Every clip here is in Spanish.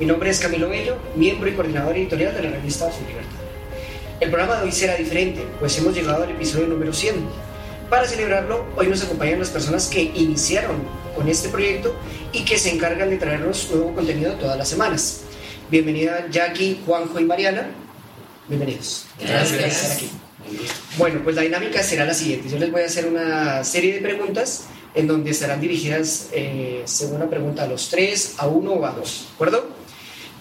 Mi nombre es Camilo Bello, miembro y coordinador editorial de la revista y Libertad. El programa de hoy será diferente, pues hemos llegado al episodio número 100 para celebrarlo, hoy nos acompañan las personas que iniciaron con este proyecto y que se encargan de traernos nuevo contenido todas las semanas. Bienvenida Jackie, Juanjo y Mariana. Bienvenidos. Gracias. por estar aquí. Bueno, pues la dinámica será la siguiente. Yo les voy a hacer una serie de preguntas en donde estarán dirigidas eh, según la pregunta a los tres, a uno o a dos. ¿De acuerdo?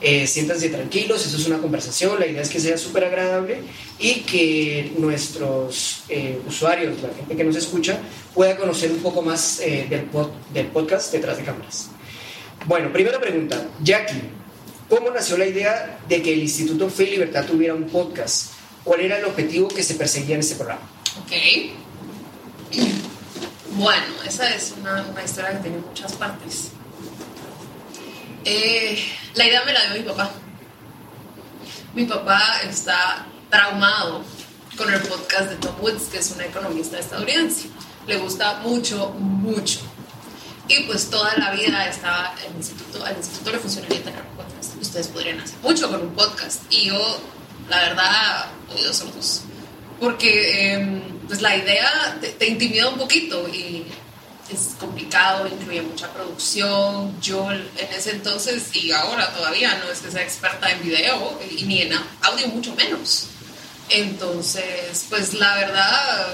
Eh, siéntanse tranquilos, eso es una conversación, la idea es que sea súper agradable y que nuestros eh, usuarios, la gente que nos escucha, pueda conocer un poco más eh, del, del podcast detrás de cámaras. Bueno, primera pregunta, Jackie, ¿cómo nació la idea de que el Instituto Fe Libertad tuviera un podcast? ¿Cuál era el objetivo que se perseguía en este programa? Ok. Bueno, esa es una, una historia que tiene muchas partes. Eh, la idea me la dio mi papá. Mi papá está traumado con el podcast de Tom Woods, que es un economista estadounidense. Le gusta mucho, mucho. Y pues toda la vida estaba en el instituto, al instituto le funcionaría tener un podcast. Ustedes podrían hacer mucho con un podcast. Y yo, la verdad, oídos sordos. Porque eh, pues la idea te, te intimida un poquito y es complicado, incluye mucha producción. Yo en ese entonces y ahora todavía no es que sea experta en video y ni en audio mucho menos. Entonces, pues la verdad,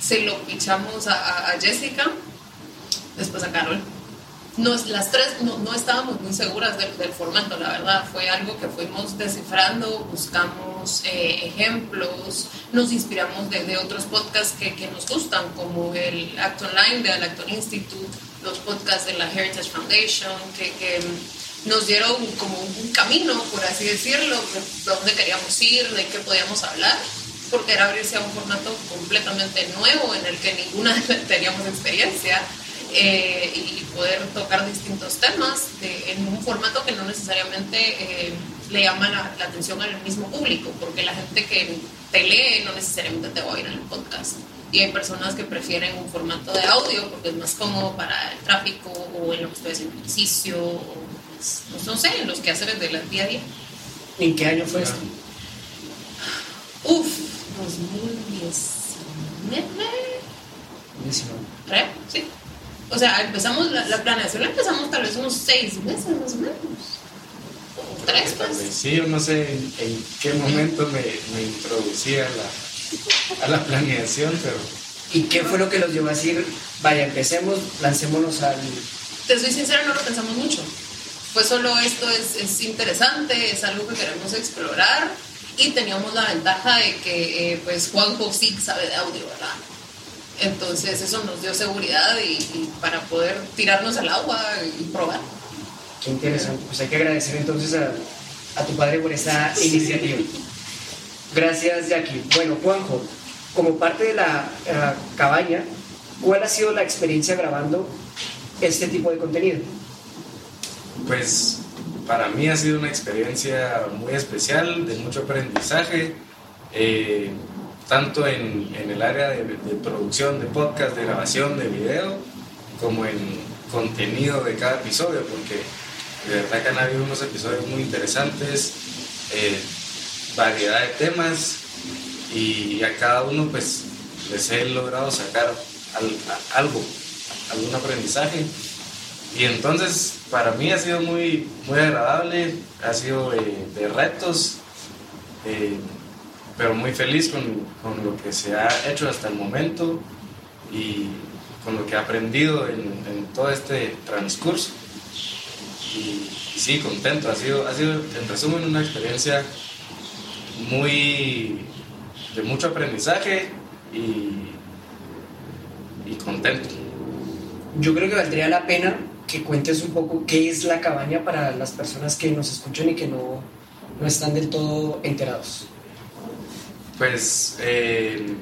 se lo pichamos a, a Jessica, después a Carol nos, las tres no, no, estábamos muy seguras del, del, formato, la verdad. Fue algo que fuimos descifrando, buscamos eh, ejemplos, nos inspiramos de, otros podcasts que, que, nos gustan, como el Act Online de Acton Institute, los podcasts de la Heritage Foundation, que, que nos dieron como un camino, por así decirlo, de dónde queríamos ir, de qué podíamos hablar porque era abrirse a un formato completamente nuevo en el que ninguna teníamos experiencia eh, y poder tocar distintos temas de, en un formato que no necesariamente eh, le llama la, la, atención al mismo público, porque la gente que te lee no necesariamente te va a oír en el podcast. Y hay personas que prefieren un formato de audio porque es más cómodo para el tráfico o en lo que estoy haciendo ejercicio, o pues, no sé, en los quehaceres del día a día. ¿En qué año fue esto? Uf, 2019. 19. ¿Creo? Sí. O sea, empezamos la, la, planeación, la empezamos tal vez unos seis meses más o menos. O tres, pues. Sí, yo no sé en, en qué momento me, me introducí a la, a la planeación, pero. ¿Y qué fue lo que los llevó a decir, vaya, empecemos, lancémonos al. Te soy sincera, no lo pensamos mucho. Pues solo esto es, es interesante, es algo que queremos explorar y teníamos la ventaja de que, eh, pues, Juanjo sí sabe de audio, ¿verdad? Entonces eso nos dio seguridad y, y, para poder tirarnos al agua y probar. Qué interesante. Pues hay que agradecer entonces a, a tu padre por esta sí. iniciativa. Gracias, Jackie. Bueno, Juanjo, como parte de la uh, cabaña, ¿cuál ha sido la experiencia grabando este tipo de contenido? Pues para mí ha sido una experiencia muy especial, de mucho aprendizaje. Eh, tanto en, en el área de, producción de podcast, de grabación de video, como en contenido de cada episodio, porque de verdad que han habido unos episodios muy interesantes, eh, variedad de temas, y a cada uno pues les he logrado sacar algo, algún aprendizaje. Y entonces para mí ha sido muy, muy agradable, ha sido de, de retos. Eh, pero muy feliz con, con, lo que se ha hecho hasta el momento y con lo que he aprendido en, en todo este transcurso. Y, y, sí, contento, ha sido, ha sido en resumen una experiencia muy de mucho aprendizaje y, y contento. Yo creo que valdría la pena que cuentes un poco qué es la cabaña para las personas que nos escuchan y que no, no están del todo enterados. Pues eh,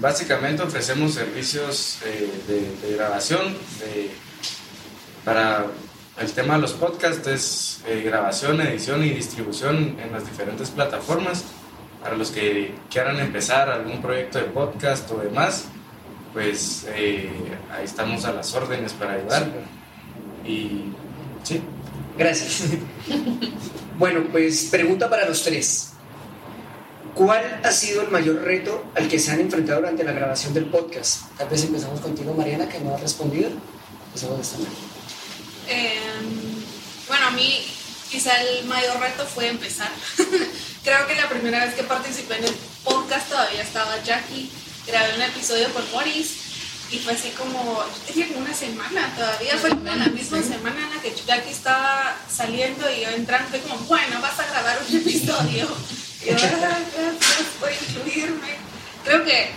básicamente ofrecemos servicios eh, de, grabación para el tema de los podcasts es eh, grabación, edición y distribución en las diferentes plataformas. Para los que quieran empezar algún proyecto de podcast o demás, pues ahí estamos a las órdenes para ayudar. Y sí. Gracias. bueno, pues pregunta para los tres. ¿Cuál ha sido el mayor reto al que se han enfrentado durante la grabación del podcast? Tal vez empezamos contigo, Mariana, que no ha respondido. Empezamos de esta manera. Em, bueno, a mí quizá el mayor reto fue empezar. Creo que la primera vez que participé en el podcast todavía estaba Jackie. Grabé un episodio con Morris y fue así como, yo una semana todavía, fue como la misma semana en la que Jackie estaba saliendo y yo entrando, fue como, bueno, vas a grabar un episodio. Gracias por incluirme. Creo que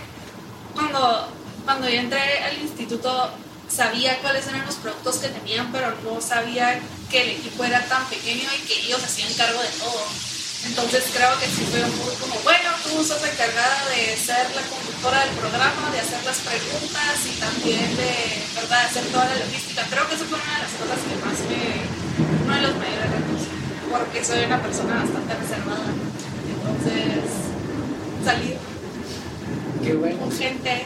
cuando, cuando yo entré al instituto sabía cuáles eran los productos que tenían, pero no sabía que el equipo era tan pequeño y que ellos hacían cargo de todo. Entonces creo que sí fue muy como, bueno, tú sos encargada de ser la conductora del programa, de hacer las preguntas y también de, ¿verdad?, hacer toda la logística. Creo que eso fue una de las cosas que más me, uno de los mayores retos, porque soy una persona bastante reservada. Entonces, salir Qué bueno. con gente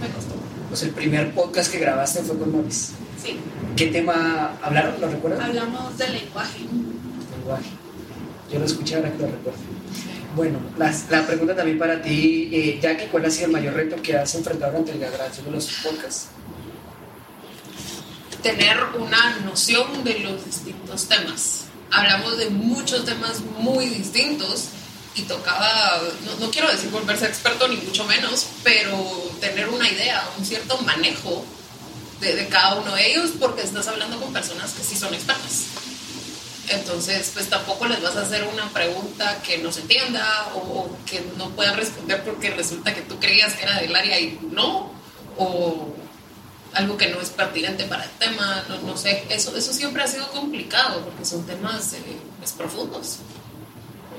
me costó. Pues el primer podcast que grabaste fue con Mavis. Sí. ¿Qué tema hablaron? ¿Lo recuerdas? Hablamos del lenguaje. Lenguaje. Yo lo escuché ahora que lo recuerdo. Bueno, la, la pregunta también para ti, eh, Jackie, ¿cuál ha sido el mayor reto que has enfrentado durante la grabación de los podcasts? Tener una noción de los distintos temas. Hablamos de muchos temas muy distintos y tocaba, no, no, quiero decir volverse experto ni mucho menos, pero tener una idea, un cierto manejo de, de, cada uno de ellos porque estás hablando con personas que sí son expertas. Entonces, pues tampoco les vas a hacer una pregunta que no se entienda o, que no puedan responder porque resulta que tú creías que era del área y no, o algo que no es pertinente para el tema, no, no sé, eso, eso siempre ha sido complicado porque son temas eh, pues, profundos.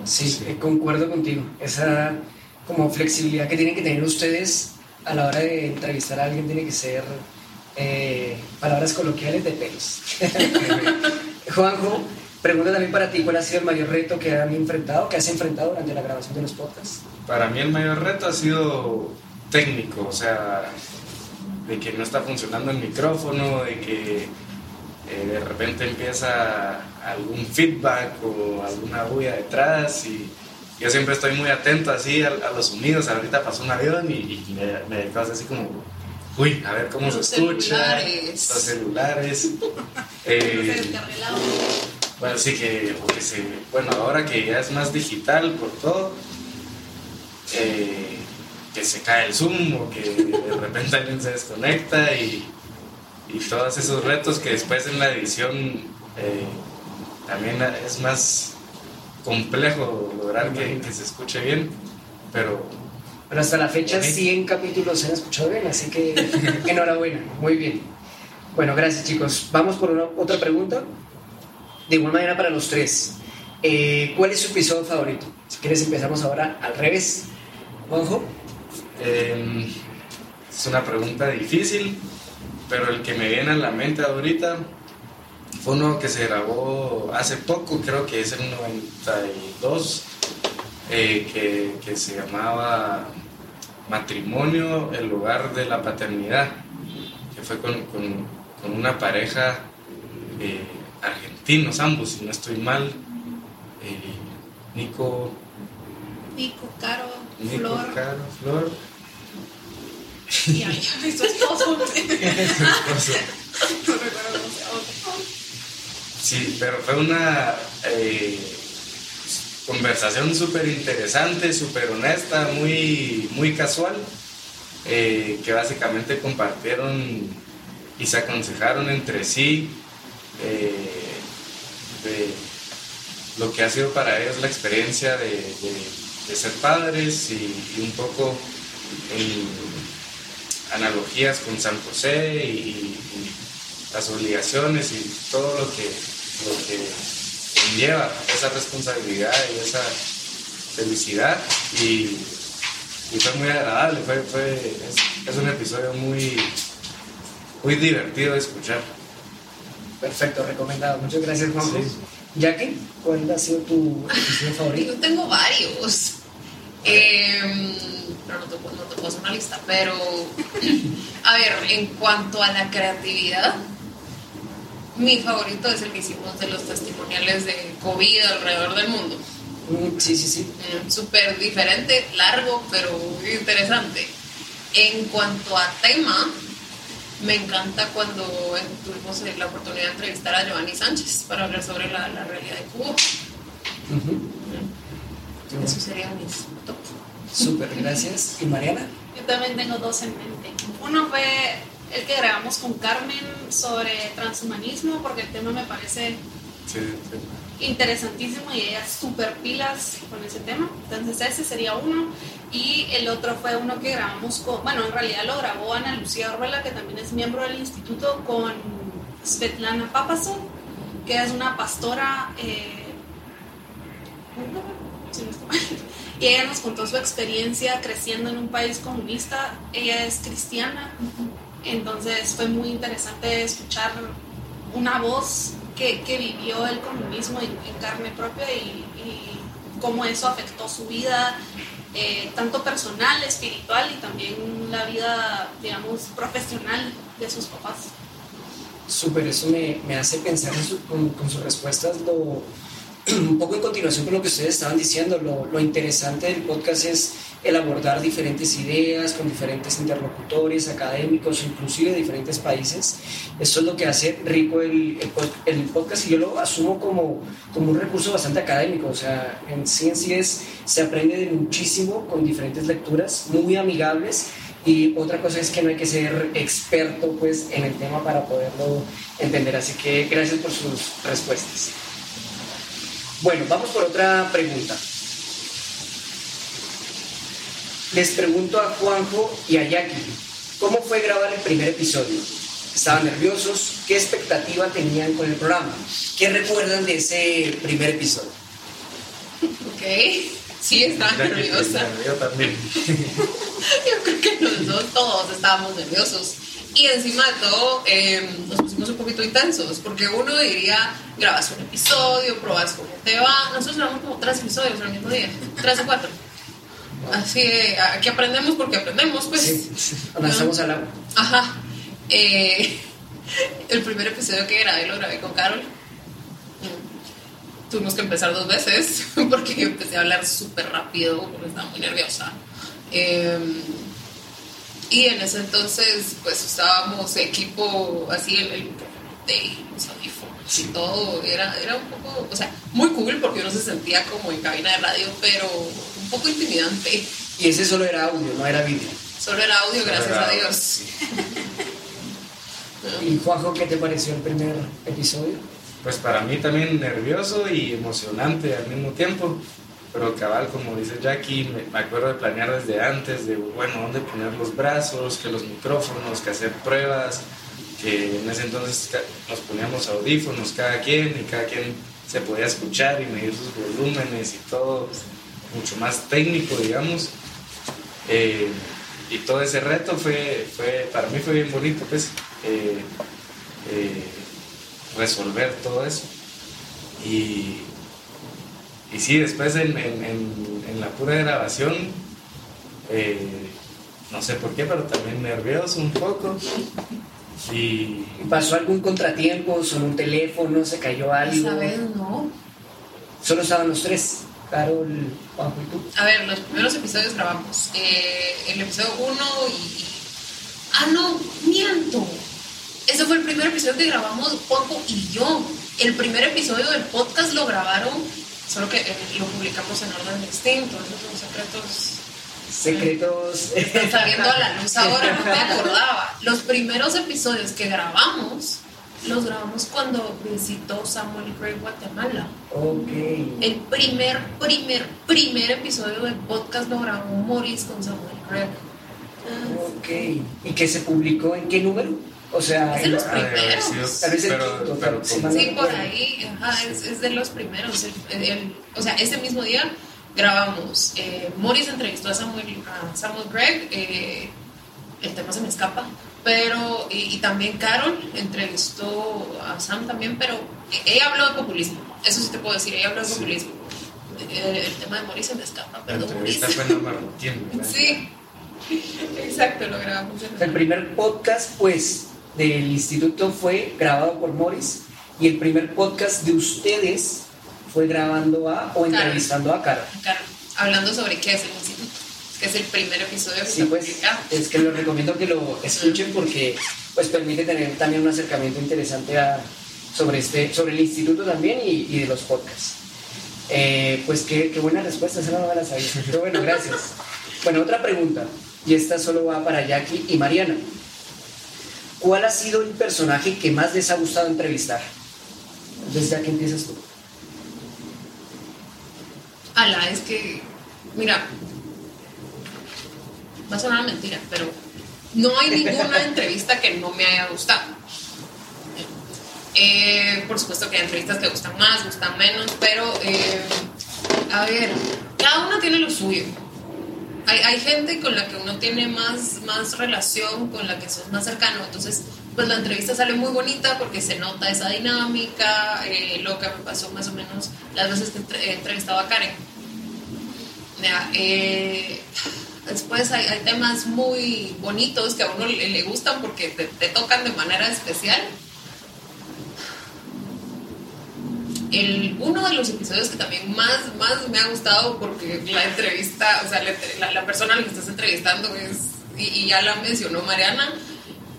Sí, eh, concuerdo contigo. Esa como flexibilidad que tienen que tener ustedes a la hora de entrevistar a alguien tiene que ser eh, palabras coloquiales de pelos. Juanjo, pregunta también para ti, ¿cuál ha sido el mayor reto que han enfrentado, que has enfrentado durante la grabación de los podcasts? Para mí el mayor reto ha sido técnico, o sea, de que no está funcionando el micrófono, de que eh, de repente empieza algún feedback o alguna bulla detrás y yo siempre estoy muy atento así a, los sonidos. Ahorita pasó un avión y, me, me así como, uy, a ver cómo los se escucha. Celulares. Los celulares. eh, bueno, sí que, que se, bueno, ahora que ya es más digital por todo, eh, que se cae el Zoom o que de repente alguien se desconecta y, y todos esos retos que después en la edición eh, también es más complejo lograr que, que, se escuche bien, pero... Pero hasta la fecha 100 capítulos se han escuchado bien, así que enhorabuena, muy bien. Bueno, gracias chicos. Vamos por una, otra pregunta. De igual manera para los tres. Eh, ¿Cuál es su episodio favorito? Si quieres empezamos ahora al revés. Juanjo. Eh, es una pregunta difícil, pero el que me viene a la mente ahorita fue uno que se grabó hace poco, creo que es el 92, eh, que, que, se llamaba Matrimonio, el lugar de la paternidad, que fue con, con, con una pareja eh, argentinos ambos, si no estoy mal, eh, Nico... Nico, Caro, Nico, Flor. Caro, Flor. Y ay, su esposo. Su esposo. no recuerdo cómo se llama. Sí, pero fue una eh, conversación súper interesante, súper honesta, muy, muy casual, eh, que básicamente compartieron y se aconsejaron entre sí eh, de lo que ha sido para ellos la experiencia de, de- de ser padres y, y un poco en analogías con San José y, y las obligaciones y todo lo que, lo que conlleva esa responsabilidad y esa felicidad. Y y fue muy agradable, fue, fue, es, es un episodio muy, muy divertido de escuchar. Perfecto, recomendado. Muchas gracias, Juanjo. Jackie, ¿cuál ha sido tu episodio favorito? Yo tengo varios. Em, pero no te, no te puedo hacer una lista. Pero, a ver, en cuanto a la creatividad, mi favorito es el que hicimos de los testimoniales de COVID alrededor del mundo. Mm, Sí, sí, sí. Súper diferente, largo, pero interesante. En cuanto a tema, me encanta cuando tuvimos la oportunidad de entrevistar a Giovanni Sánchez para hablar sobre la, la realidad de Cuba. Ujú. Mm, Eso sería mis. Súper, gracias. ¿Y Mariana? Yo también tengo dos en mente. Uno fue el que grabamos con Carmen sobre transhumanismo, porque el tema me parece Sí, sí. interesantísimo y ella súper pilas con ese tema. Entonces ese sería uno. Y el otro fue uno que grabamos con, bueno, en realidad lo grabó Ana Lucía Orvela, que también es miembro del instituto, con Svetlana Papasov, que es una pastora eh, húngara, si no estoy mal. Y ella nos contó su experiencia creciendo en un país comunista. Ella es cristiana, entonces fue muy interesante escuchar una voz que, que vivió el comunismo en, carne propia y, cómo eso afectó su vida, eh, tanto personal, espiritual y también la vida, digamos, profesional de sus papás. Súper, eso me, me hace pensar con, con sus respuestas lo, un poco en continuación con lo que ustedes estaban diciendo, lo, interesante del podcast es el abordar diferentes ideas con diferentes interlocutores académicos, inclusive de diferentes países. Eso es lo que hace rico el, el, el podcast y yo lo asumo como, como un recurso bastante académico. O sea, en es, se aprende de muchísimo con diferentes lecturas muy amigables y otra cosa es que no hay que ser experto pues, en el tema para poderlo entender. Así que gracias por sus respuestas. Bueno, vamos por otra pregunta. Les pregunto a Juanjo y a Jackie, ¿cómo fue grabar el primer episodio? ¿Estaban nerviosos? ¿Qué expectativa tenían con el programa? ¿Qué recuerdan de ese primer episodio? Ok, sí, estaba nerviosa. Yo también. Yo creo que los dos, todos estábamos nerviosos. Y encima de todo, eh, nos pusimos un poquito intensos, porque uno diría, grabas un episodio, probas cómo te va. Nosotros grabamos como tres episodios el mismo día, tres o cuatro. Así que aquí aprendemos porque aprendemos, pues. Sí, lanzamos al agua. Ajá. Eh, el primer episodio que grabé lo grabé con Carol. Tuvimos que empezar dos veces porque yo empecé a hablar súper rápido porque estaba muy nerviosa. Eh, y en ese entonces, pues estábamos equipo así, el, el de los audífonos y todo. Era, era un poco, o sea, muy cool porque uno se sentía como en cabina de radio, pero un poco intimidante. Y ese solo era audio, no era vídeo. Solo era audio, gracias Era- a Dios. ¿Y Juanjo, qué te pareció el primer episodio? Pues para mí también nervioso y emocionante al mismo tiempo. Pero cabal, como dice Jackie, me, acuerdo de planear desde antes, de bueno, dónde poner los brazos, que los micrófonos, que hacer pruebas, que en ese entonces nos poníamos audífonos cada quien y cada quien se podía escuchar y medir sus volúmenes y todo, mucho más técnico, digamos. Eh, y todo ese reto fue, fue, para mí fue bien bonito, pues, eh, eh, resolver todo eso. Y, y sí, después en, en- en- en la pura grabación, eh, no sé por qué, pero también nervioso un poco. Y ¿Pasó algún contratiempo? ¿Sonó un teléfono? ¿Se cayó algo? Esa vez no. Solo estaban los tres, Carol, Juanjo y tú. A ver, los primeros episodios grabamos. eh, el episodio 1 y, y- Ah, no, miento. Ese fue el primer episodio que grabamos Juanjo y yo. El primer episodio del podcast lo grabaron, solo que eh, lo publicamos en orden distinto. Esos son secretos Secretos. están saliendo a la luz ahora, no me acordaba. Los primeros episodios que grabamos, los grabamos cuando visitó Samuel Gray Guatemala. ok. El primer, primer, primer episodio del podcast lo grabó Morris con Samuel Gregg. Ok. ¿Y qué se publicó? ¿En qué número? O sea, Es de los primeros. sido- Tal vez el pero- quinto, pero sí, por ahí, ajá, es, es de los primeros. El- el- o sea, ese mismo día grabamos. Eh, Morris entrevistó a Samuel, a Samuel Gregg, eh, el tema se me escapa, pero, y, también Carol entrevistó a Sam también, pero ella habló de populismo, eso sí te puedo decir, ella habló de populismo. Eh, el, tema de Morris se me escapa, entrevista fue Sí, exacto, lo grabamos. el primer podcast, pues, del instituto fue grabado por Morris y el primer podcast de ustedes fue grabando a o entrevistando a Carol. Carol, hablando sobre qué es el instituto, que es el primer episodio que sí, pues, Es que les recomiendo que lo escuchen porque pues permite tener también un acercamiento interesante a, sobre, este, sobre el instituto también y, y de los podcasts. Eh, pues qué, qué, buena respuesta, esa no me la sabía. Pero bueno, gracias. Bueno, otra pregunta, y esta solo va para Jackie y Mariana. ¿Cuál ha sido el personaje que más les ha gustado entrevistar? Entonces, ya que empiezas tú. Ala, es que, mira, va a sonar mentira, pero no hay ninguna entrevista que no me haya gustado. Eh, por supuesto que hay entrevistas que gustan más, gustan menos, pero eh, a ver, cada uno tiene lo suyo. Hay, hay, gente con la que uno tiene más, más relación, con la que sos más cercano, entonces pues la entrevista sale muy bonita porque se nota esa dinámica, eh, lo que me pasó más o menos las veces que he entrevistado a Karen. Eh, después hay, temas muy bonitos que a uno le, gustan porque te, tocan de manera especial. El, uno de los episodios que también más, más me ha gustado porque la entrevista, o sea, la, persona a la que estás entrevistando es, y ya la mencionó Mariana,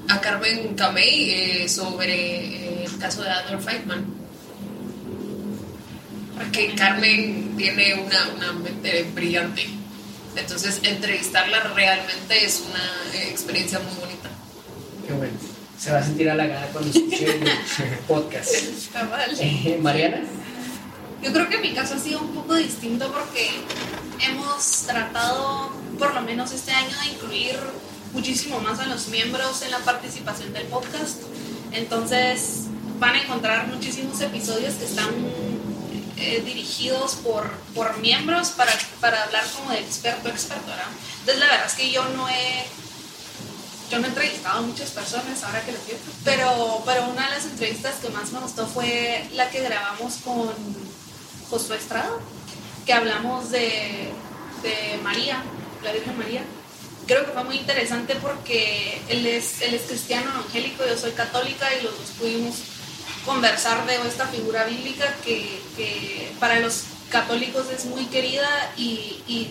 a Carmen Camey eh, sobre eh, el caso de Adolf Eichmann. Porque Carmen tiene una, una mente brillante. Entonces, entrevistarla realmente es una eh, experiencia muy bonita. Se va a sentir halagada cuando escuche el podcast. Mariana. Yo creo que mi caso ha sido un poco distinto porque hemos tratado, por lo menos este año, de incluir muchísimo más a los miembros en la participación del podcast. Entonces van a encontrar muchísimos episodios que están eh, dirigidos por, por miembros para, para hablar como de experto experto. Entonces la verdad es que yo no he yo no he entrevistado a muchas personas ahora que lo pienso, pero, pero una de las entrevistas que más me gustó fue la que grabamos con Josué Estrada, que hablamos de, de María, la Virgen María, creo que fue muy interesante porque él es, él es cristiano evangélico, yo soy católica y los dos pudimos conversar de esta figura bíblica que, que para los católicos es muy querida y, y,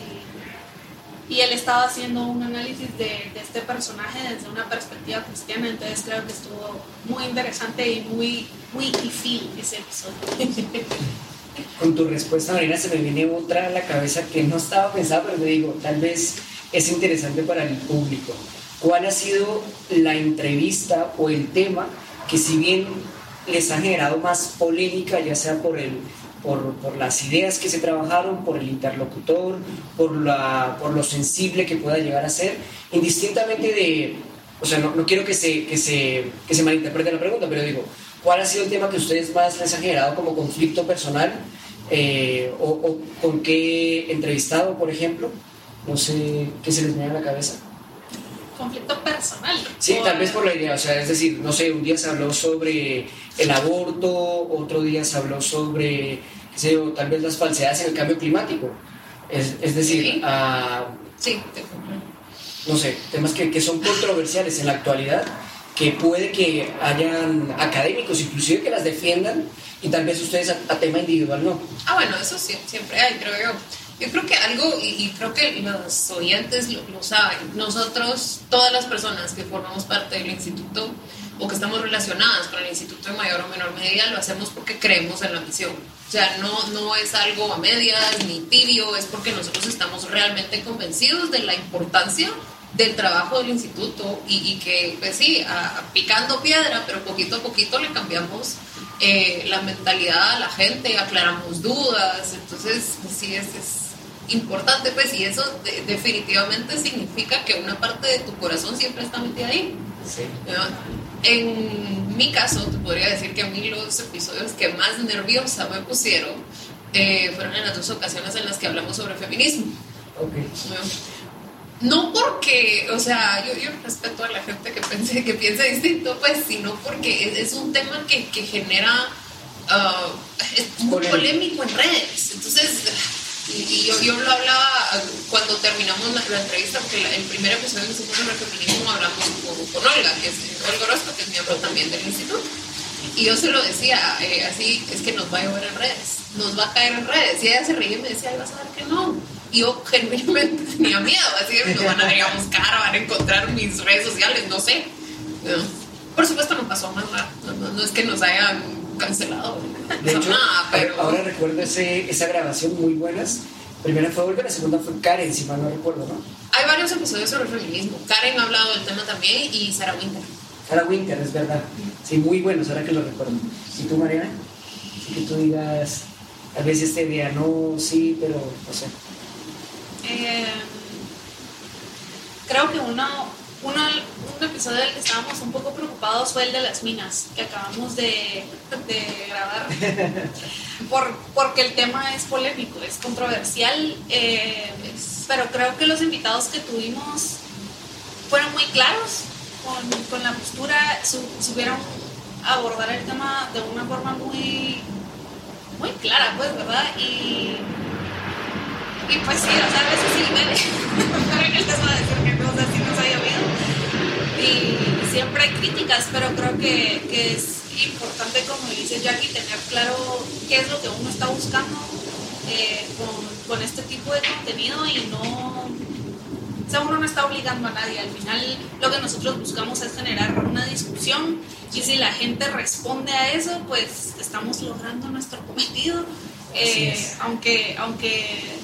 y, él estaba haciendo un análisis de, este personaje desde una perspectiva cristiana, entonces creo que estuvo muy interesante y muy, muy difícil ese episodio. Con tu respuesta, Marina, se me viene otra a la cabeza que no estaba pensada, pero me digo, tal vez es interesante para el público. ¿Cuál ha sido la entrevista o el tema que si bien les ha generado más polémica, ya sea por, el, por, por las ideas que se trabajaron, por el interlocutor, por, la, por lo sensible que pueda llegar a ser, indistintamente de, o sea, no, no quiero que se, que, se, que se malinterprete la pregunta, pero digo, ¿cuál ha sido el tema que ustedes más les ha generado como conflicto personal? Eh, o, o, con qué entrevistado, por ejemplo? No sé qué se les viene a la cabeza. Conflicto personal. Sí, tal vez por la idea, o sea, es decir, no sé, un día se habló sobre el aborto, otro día se habló sobre, sé, tal vez las falsedades en el cambio climático. Es, es decir, sí. a, sí. no sé, temas que, que son controversiales en la actualidad, que puede que hayan académicos inclusive que las defiendan y tal vez ustedes a, a tema individual no. Ah, bueno, eso sí, siempre hay, creo yo. Yo creo que algo, y, creo que los oyentes lo, saben, nosotros, todas las personas que formamos parte del instituto o que estamos relacionadas con el instituto en mayor o menor medida, lo hacemos porque creemos en la misión. O sea, no, no es algo a medias ni tibio, es porque nosotros estamos realmente convencidos de la importancia del trabajo del instituto y, que, pues sí, a, picando piedra, pero poquito a poquito le cambiamos eh, la mentalidad a la gente, aclaramos dudas, entonces, pues sí, es, es importante, pues, y eso definitivamente significa que una parte de tu corazón siempre está metida ahí. Sí. En mi caso, te podría decir que a mí los episodios que más nerviosa me pusieron eh, fueron en las dos ocasiones en las que hablamos sobre feminismo. Ok. No porque, o sea, yo, yo respeto a la gente que, pense, que piensa distinto, pues, sino porque es, es un tema que, que genera, ah, es muy polémico en redes. Entonces, y, yo, yo lo hablaba cuando terminamos la, entrevista, porque la- el primer episodio que hicimos sobre feminismo hablamos con, con Olga, que es Olga Orozco, que es miembro también del instituto. Y yo se lo decía, eh, así es que nos va a llover en redes, nos va a caer en redes. Y ella se reía y me decía, "Ay, vas a ver que no. Y yo genuinamente tenía miedo, así que nos van a buscar, van a encontrar mis redes sociales, no sé. Por supuesto no pasó nada, no, no- no es que nos hayan cancelado, De hecho, pero... ahora recuerdo ese, esa grabación muy buenas. Primera fue Olga, la segunda fue Karen, si mal no recuerdo, ¿no? Hay varios episodios sobre feminismo. Karen ha hablado del tema también y Sarah Winter. Sarah Winter, es verdad. Sí, muy buenos, ahora que lo recuerdo. ¿Y tú, Mariana? Así que tú digas, tal vez este día no, sí, pero no sé. Eh, creo que uno, uno, un episodio del que estábamos un poco preocupados fue el de las minas, que acabamos de, de grabar, por, porque el tema es polémico, es controversial, eh, pero creo que los invitados que tuvimos fueron muy claros con, con la postura, su- supieron abordar el tema de una forma muy, muy clara, pues, ¿verdad? Y y pues sí, o sea, a veces sí me pero él les va a decir que no, o sea, sí nos ha llovido. Y siempre hay críticas, pero creo que, que es importante, como dice Jackie, tener claro qué es lo que uno está buscando eh, con, con este tipo de contenido y no... O sea, uno no está obligando a nadie. Al final, lo que nosotros buscamos es generar una discusión y si la gente responde a eso, pues estamos logrando nuestro cometido. Eh, aunque, aunque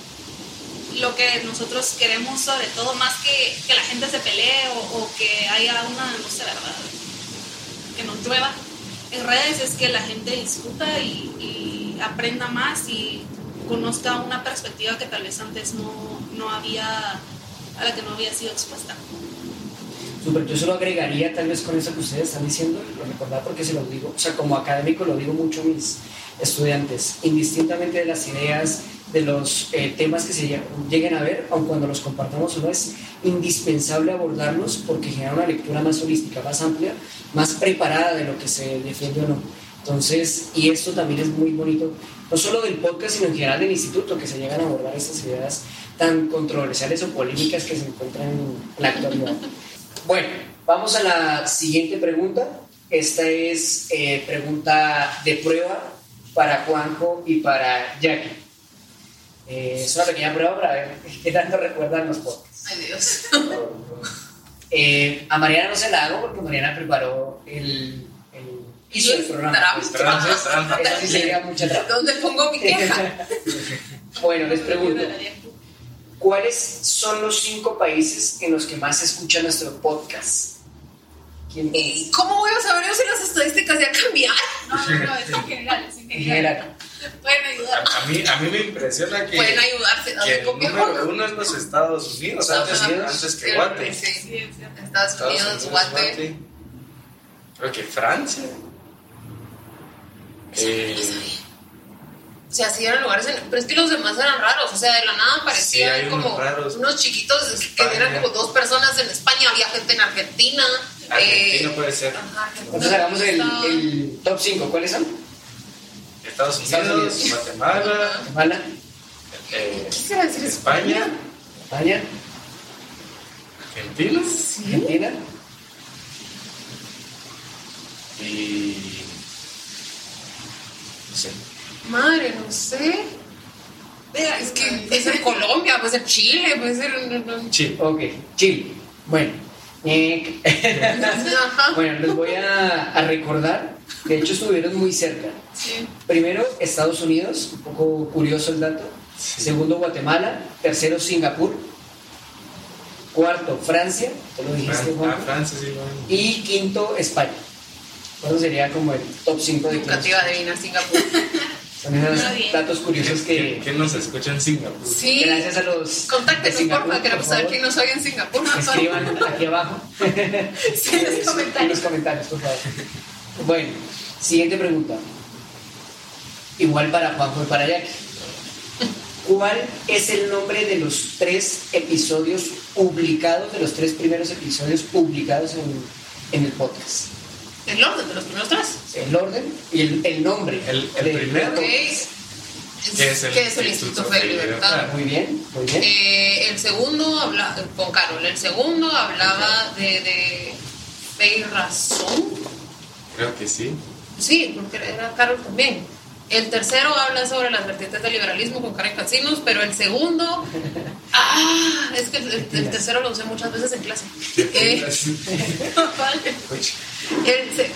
lo que nosotros queremos sobre todo más que, que la gente se pelee o, o que haya una, no sé, verdad, que no llueva en redes es que la gente discuta y, y aprenda más y conozca una perspectiva que tal vez antes no, no había, a la que no había sido expuesta. Súper, yo solo agregaría tal vez con eso que ustedes están diciendo, lo recordar porque se lo digo, o sea, como académico lo digo mucho a mis estudiantes, indistintamente de las ideas, de los eh, temas que se lle- lleguen a ver, aun cuando los compartamos o no, es indispensable abordarlos porque genera una lectura más holística, más amplia, más preparada de lo que se defiende o no. Entonces, y esto también es muy bonito, no solo del podcast, sino en general del instituto, que se llegan a abordar estas ideas tan controversiales o polémicas que se encuentran en la actualidad. Bueno, vamos a la siguiente pregunta. Esta es eh, pregunta de prueba para Juanjo y para Jackie. Eh, es una pequeña prueba para ver qué tanto recuerdan los podcasts. Ay, Dios. Eh, a Mariana no se la hago porque Mariana preparó el, el hizo el programa. Trampa. pues, sí sería mucha trampa. ¿Dónde pongo mi queja? bueno, les pregunto, ¿cuáles son los cinco países en los que más se escucha nuestro podcast? ¿Quién ¿Y cómo voy a saber yo si las estadísticas ya cambiaron? No, no, no, es en general, es en En general. Pueden ayudar. A, a mí, a mí me impresiona que, Pueden ayudarse. que ¿Dónde el número uno es los Estados Unidos, antes, Unidos. antes que Guate. Sí, Sí. Estados Estados Unidos, Guate. Guate. Creo que Francia. Eh, O sea, sí eran lugares, en- pero es que los demás eran raros, o sea, de la nada parecían Sí, hay unos como raros. unos chiquitos que eran como dos personas en España, había gente en Argentina. Argentina eh, puede ser. ajá, Argentina. Entonces hagamos el, el top 5. ¿Cuáles son? Estados Estados Unidos, Unidos. Guatemala, Guatemala, eh, decir España, España, Argentina Argentina, y. No sé. Madre, no sé. Vea, Es que puede ser Colombia, puede ser Chile, puede ser. no, no. Chile. ok, Chile. Bueno, eh, bueno, les voy a, a recordar, de hecho estuvieron muy cerca. Sí. Primero, Estados Unidos, un poco curioso el dato. Segundo, Guatemala. Tercero, Singapur. Cuarto, Francia, te lo dijiste, Juan. ah, Francia, sí, bueno. Y quinto, España. Eso sería como el top 5 de Nunca te iba a adivinar Singapur. Son esos datos curiosos ¿Quién, que, quién nos escucha en Singapur? Sí. gracias a los Contáctenos, Singapur, porfa, por queremos saber quién nos oye en Singapur. Escriban aquí abajo. Sí, en los En comentarios. los comentarios, por favor. Bueno, siguiente pregunta. Igual para Juanjo y para Jackie. ¿Cuál es el nombre de los tres episodios publicados, de los tres primeros episodios publicados en, en el podcast? El orden de los primeros tres. El orden y el, el nombre. El- el primero. Ok. podcast. ¿Qué es el ¿Qué es el Instituto Instituto Fe y Libertad? Libertad? Muy bien, muy bien. Eh, el segundo habla con Carol. El segundo hablaba de, de fe y razón. Creo que sí. Sí, porque era Carol también. El tercero habla sobre las vertientes del liberalismo con Karen Cancinos, pero el segundo. Ah, es que el, el- el tercero lo usé muchas veces en clase. Eh, el se-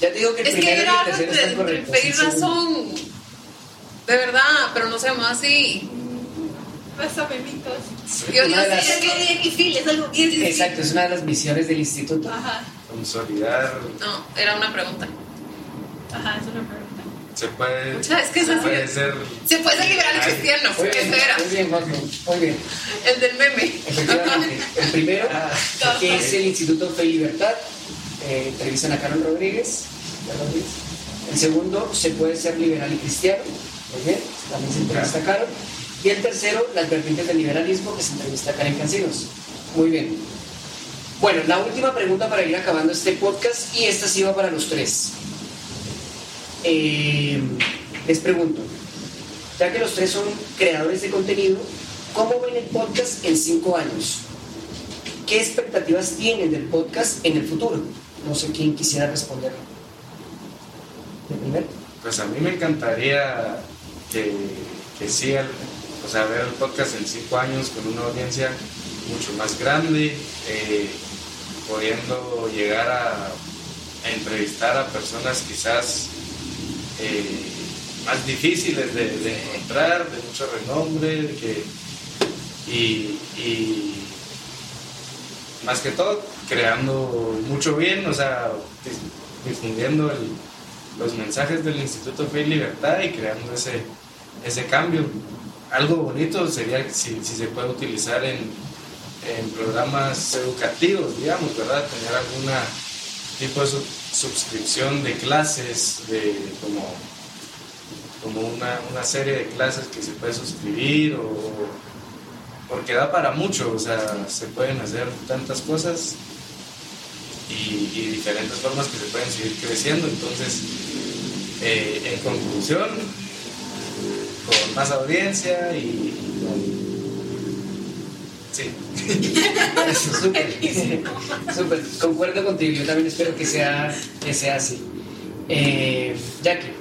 ya te digo que el es que era el algo el segundo- razón. De verdad, pero no se llama así. Pásame mitos. Yo, yo de sí, las- es algo bien difícil, es algo bien difícil. Exacto, es una de las misiones del instituto. Ajá, Consolidar. No, era una pregunta. ajá, es una pregunta. Se puede. Mucha, es que se puede ser. Se puede ser liberal y cristiano, Muy bien, muy bien, muy bien. El del meme. Efectivamente. El primero, Ah. que es el Instituto Fe y Libertad, eh, entrevistan a Carol Rodríguez. Carol Rodríguez. El segundo, se puede ser liberal y cristiano. Muy bien, también se entrevista a Carol. Y el tercero, las vertientes del liberalismo, que se entrevista a Karen Cancinos. Muy bien. Bueno, la última pregunta para ir acabando este podcast, y esta sí va para los tres. Eh, les pregunto, ya que los tres son creadores de contenido, ¿cómo ven el podcast en cinco años? ¿Qué expectativas tienen del podcast en el futuro? No sé quién quisiera responder. ¿De primero? Pues a mí me encantaría que, que o sea, ver el podcast en cinco años con una audiencia mucho más grande, eh, pudiendo llegar a entrevistar a personas quizás eh, más difíciles de, de encontrar, de mucho renombre, que, y, más que todo creando mucho bien, o sea, dif- difundiendo los mensajes del Instituto Fe y Libertad y creando ese, ese cambio. Algo bonito sería si, si se puede utilizar en, en programas educativos, digamos, ¿verdad? Tener alguna tipo de suscripción de clases, de como, como una, una serie de clases que se puede suscribir o porque da para mucho, o sea, se pueden hacer tantas cosas y, y diferentes formas que se pueden seguir creciendo. Entonces, eh, en conclusión, con más audiencia y, y con- Sí. Súper. Súper. Concuerdo contigo, yo también espero que sea, que sea así. Eh, Jackie,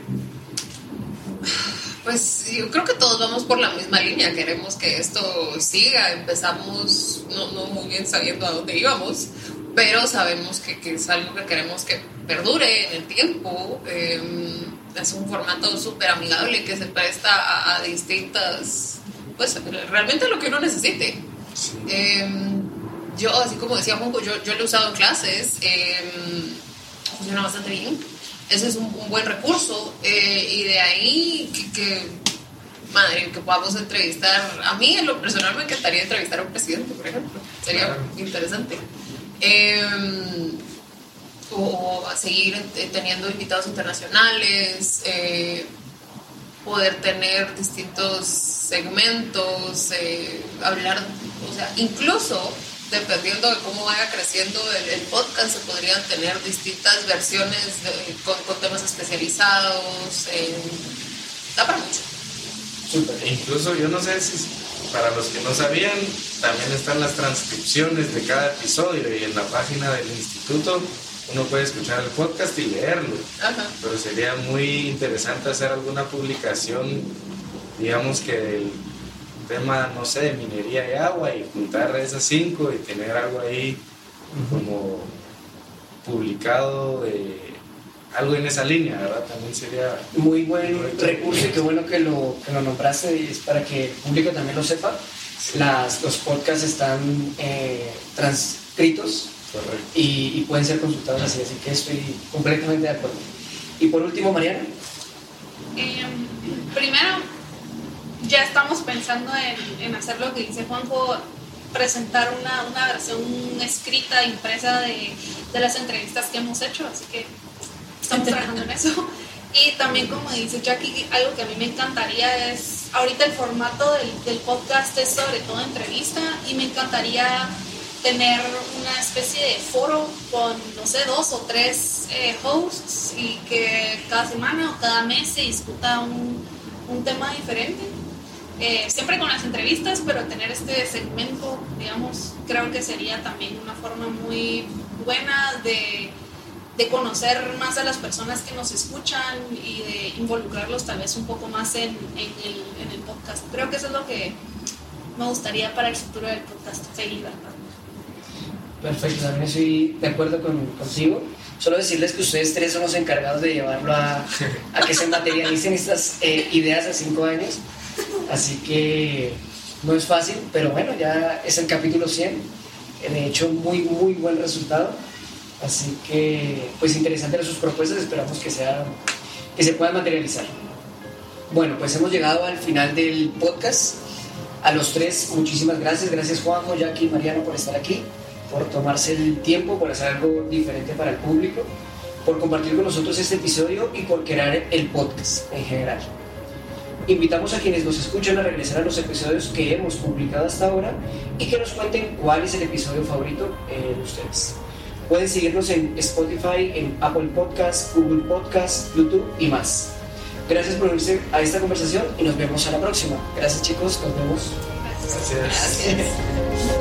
Pues yo creo que todos vamos por la misma línea, queremos que esto siga, empezamos no, no muy bien sabiendo a dónde íbamos, pero sabemos que, que es algo que queremos que perdure en el tiempo, eh, es un formato súper amigable que se presta a, a distintas, pues realmente lo que uno necesite. Eh, yo, así como decía Juanjo, yo, yo lo he usado en clases, eh, funciona bastante bien. Ese es un, un buen recurso. eh, y de ahí que, que, madre, que podamos entrevistar. A mí, en lo personal, me encantaría entrevistar a un presidente, por ejemplo. Sería Claro. interesante. Eh, o, seguir eh, teniendo invitados internacionales. eh, poder tener distintos segmentos, eh, hablar, o sea, incluso dependiendo de cómo vaya creciendo el, podcast, se podrían tener distintas versiones con, temas especializados. eh, da para mucho. E Incluso yo no sé si para los que no sabían, también están las transcripciones de cada episodio y en la página del instituto uno puede escuchar el podcast y leerlo. Ajá. Pero sería muy interesante hacer alguna publicación, digamos que del tema, no sé, de minería y agua y juntar esas cinco y tener algo ahí como publicado de algo en esa línea, ¿verdad? También sería Muy buen recurso y qué bueno que lo, que lo nombraste y es para que el público también lo sepa. Las, los podcasts están eh, transcritos. Y, y pueden ser consultados así, así que estoy completamente de acuerdo. Y por último, Mariana, Eh, primero, ya estamos pensando en, en hacer lo que dice Juanjo, presentar una, una versión escrita, impresa de, de las entrevistas que hemos hecho, así que estamos trabajando en eso. Y también, como dice Jackie, algo que a mí me encantaría es ahorita el formato del, del podcast es sobre todo entrevista y me encantaría tener una especie de foro con, no sé, dos o tres eh, hosts y que cada semana o cada mes se discuta un, un tema diferente. Eh, siempre con las entrevistas, pero tener este segmento, digamos, creo que sería también una forma muy buena de, de conocer más a las personas que nos escuchan y de involucrarlos tal vez un poco más en, en, el, podcast. Creo que eso es lo que me gustaría para el futuro del podcast. ¿verdad? Perfecto, también estoy de acuerdo con, contigo. Solo decirles que ustedes tres son los encargados de llevarlo a, a que se materialicen estas eh, ideas a cinco años. Así que no es fácil, pero bueno, ya es el capítulo 100. De hecho, muy, muy buen resultado. Así que, pues interesante sus propuestas, esperamos que, sea, que se puedan materializar. Bueno, pues hemos llegado al final del podcast. A los tres, muchísimas gracias. Gracias Juanjo, Jackie y Mariano por estar aquí por tomarse el tiempo, por hacer algo diferente para el público, por compartir con nosotros este episodio y por crear el podcast en general. Invitamos a quienes nos escuchan a regresar a los episodios que hemos publicado hasta ahora y que nos cuenten cuál es el episodio favorito de ustedes. Pueden seguirnos en Spotify, en Apple Podcasts, Google Podcasts, YouTube y más. Gracias por unirse a esta conversación y nos vemos a la próxima. Gracias chicos, nos vemos. Gracias. Gracias.